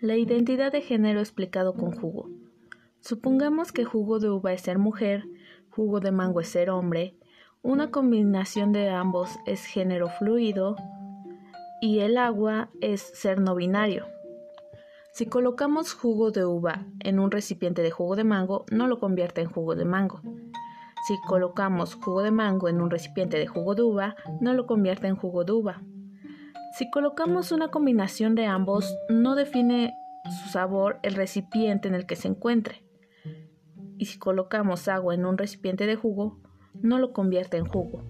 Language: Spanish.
La identidad de género explicado con jugo. Supongamos que jugo de uva es ser mujer, jugo de mango es ser hombre, una combinación de ambos es género fluido y el agua es ser no binario. Si colocamos jugo de uva en un recipiente de jugo de mango, no lo convierte en jugo de mango. Si colocamos jugo de mango en un recipiente de jugo de uva, no lo convierte en jugo de uva. Si colocamos una combinación de ambos, no define su sabor el recipiente en el que se encuentre. Y si colocamos agua en un recipiente de jugo, no lo convierte en jugo.